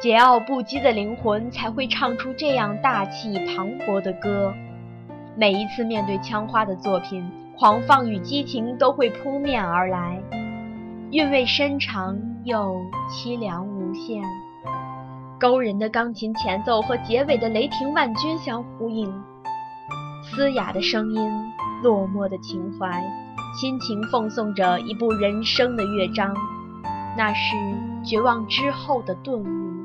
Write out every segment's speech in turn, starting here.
桀骜不羁的灵魂才会唱出这样大气磅礴的歌。每一次面对枪花的作品，狂放与激情都会扑面而来，韵味深长又凄凉无限。勾人的钢琴前奏和结尾的雷霆万钧相呼应，嘶哑的声音，落寞的情怀，亲情奉送着一部人生的乐章，那是绝望之后的顿悟。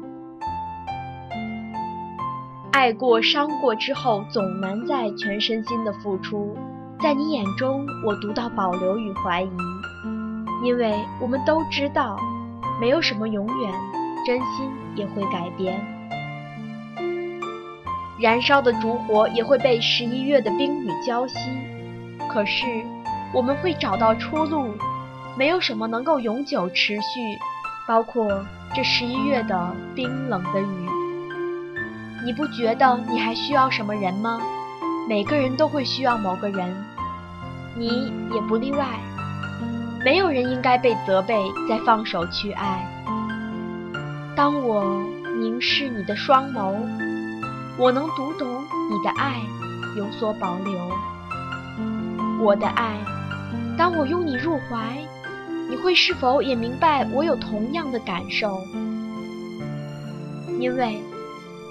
爱过、伤过之后，总难再全身心的付出。在你眼中，我读到保留与怀疑，因为我们都知道，没有什么永远。真心也会改变，燃烧的烛火也会被十一月的冰雨浇熄。可是，我们会找到出路。没有什么能够永久持续，包括这十一月的冰冷的雨。你不觉得你还需要什么人吗？每个人都会需要某个人，你也不例外。没有人应该被责备再放手去爱。当我凝视你的双眸，我能读懂你的爱有所保留。我的爱，当我拥你入怀，你会是否也明白我有同样的感受？因为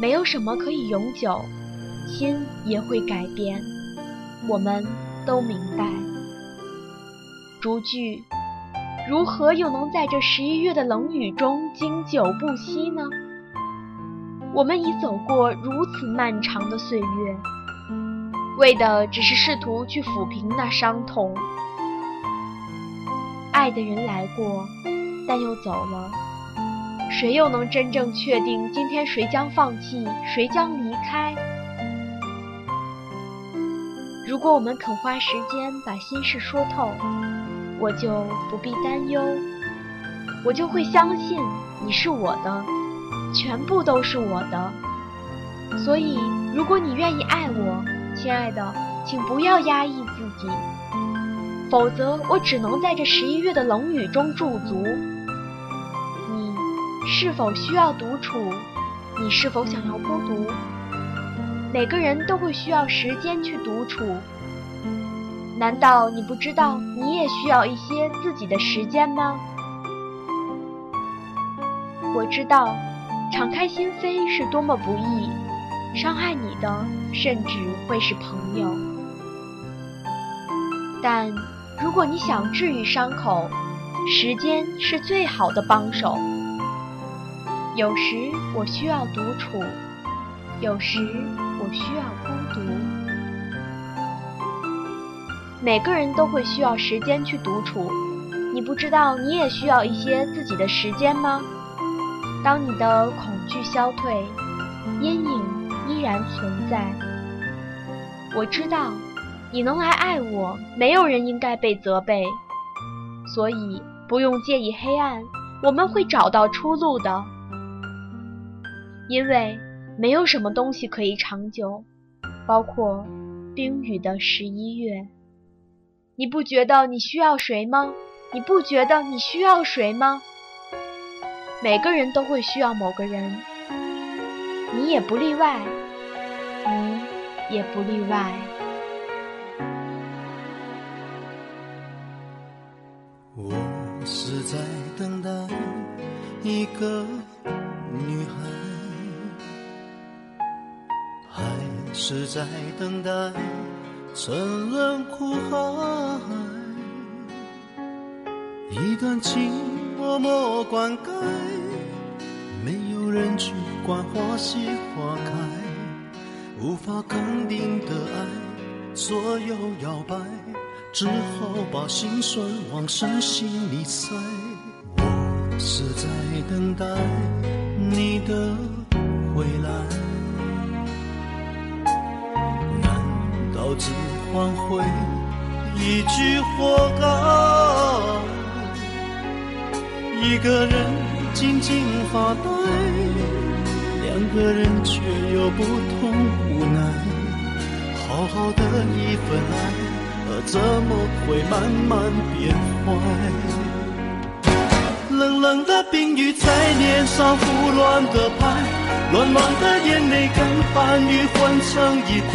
没有什么可以永久，心也会改变，我们都明白。逐句。如何又能在这十一月的冷雨中经久不息呢？我们已走过如此漫长的岁月，为的只是试图去抚平那伤痛。爱的人来过，但又走了，谁又能真正确定今天谁将放弃，谁将离开？如果我们肯花时间把心事说透。我就不必担忧，我就会相信你是我的，全部都是我的。所以，如果你愿意爱我，亲爱的，请不要压抑自己，否则我只能在这十一月的冷雨中驻足。是否需要独处？你是否想要孤独？每个人都会需要时间去独处。难道你不知道你也需要一些自己的时间吗？我知道，敞开心扉是多么不易，伤害你的甚至会是朋友。但如果你想治愈伤口，时间是最好的帮手。有时我需要独处，有时我需要孤独。每个人都会需要时间去独处，你不知道你也需要一些自己的时间吗？当你的恐惧消退，阴影依然存在。我知道，你能来爱我，没有人应该被责备，所以不用介意黑暗，我们会找到出路的。因为没有什么东西可以长久，包括冰雨的十一月。你不觉得你需要谁吗？你不觉得你需要谁吗？每个人都会需要某个人，你也不例外，你也不例外。我是在等待一个女孩，是在等待？沉沦苦海，一段情默默灌溉，没有人去管花谢花开，无法肯定的爱左右摇摆，只好把心酸往深心里塞。我是在等待你的回来。只换回一句活该，一个人静静发呆，两个人却有不同无奈。好好的一份爱，怎么会慢慢变坏？冷冷的冰雨在脸上胡乱的拍，乱乱的眼泪跟寒雨混成一块，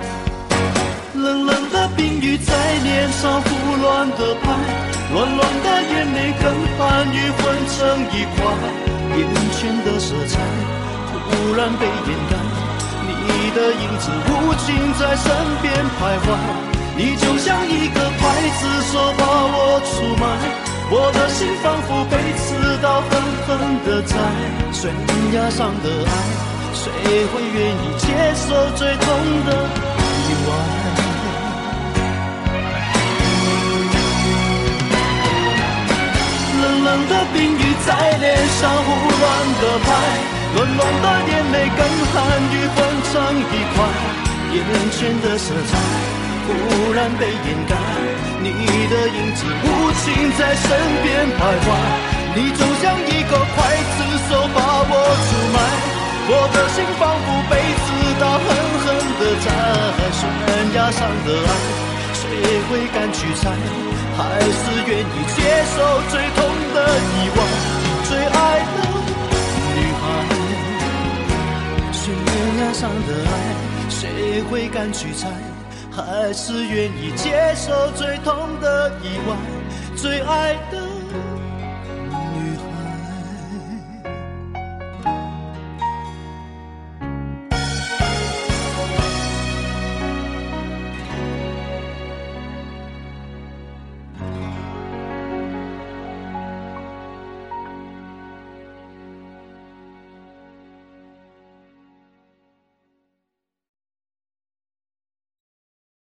冷冷的冰雨在脸上胡乱的拍，乱乱的眼泪跟寒雨混成一块，眼前的色彩忽然被掩盖，你的影子无情在身边徘徊，你就像一个刽子手把我出卖，我的心仿佛被刺刀狠狠的宰，悬崖上的爱，谁会愿意接受最痛的？冰雨在脸上胡乱的拍，乱乱的眼泪跟寒雨混成一块，眼前的色彩忽然被掩盖，你的影子无情在身边徘徊，你就像一个刽子手把我出卖，我的心仿佛被刺刀狠狠的宰，悬崖上的爱，谁会敢去猜？还是愿意接受最痛的意外，最爱的女孩，悬崖上的爱，谁会敢去猜？还是愿意接受最痛的意外，最爱的。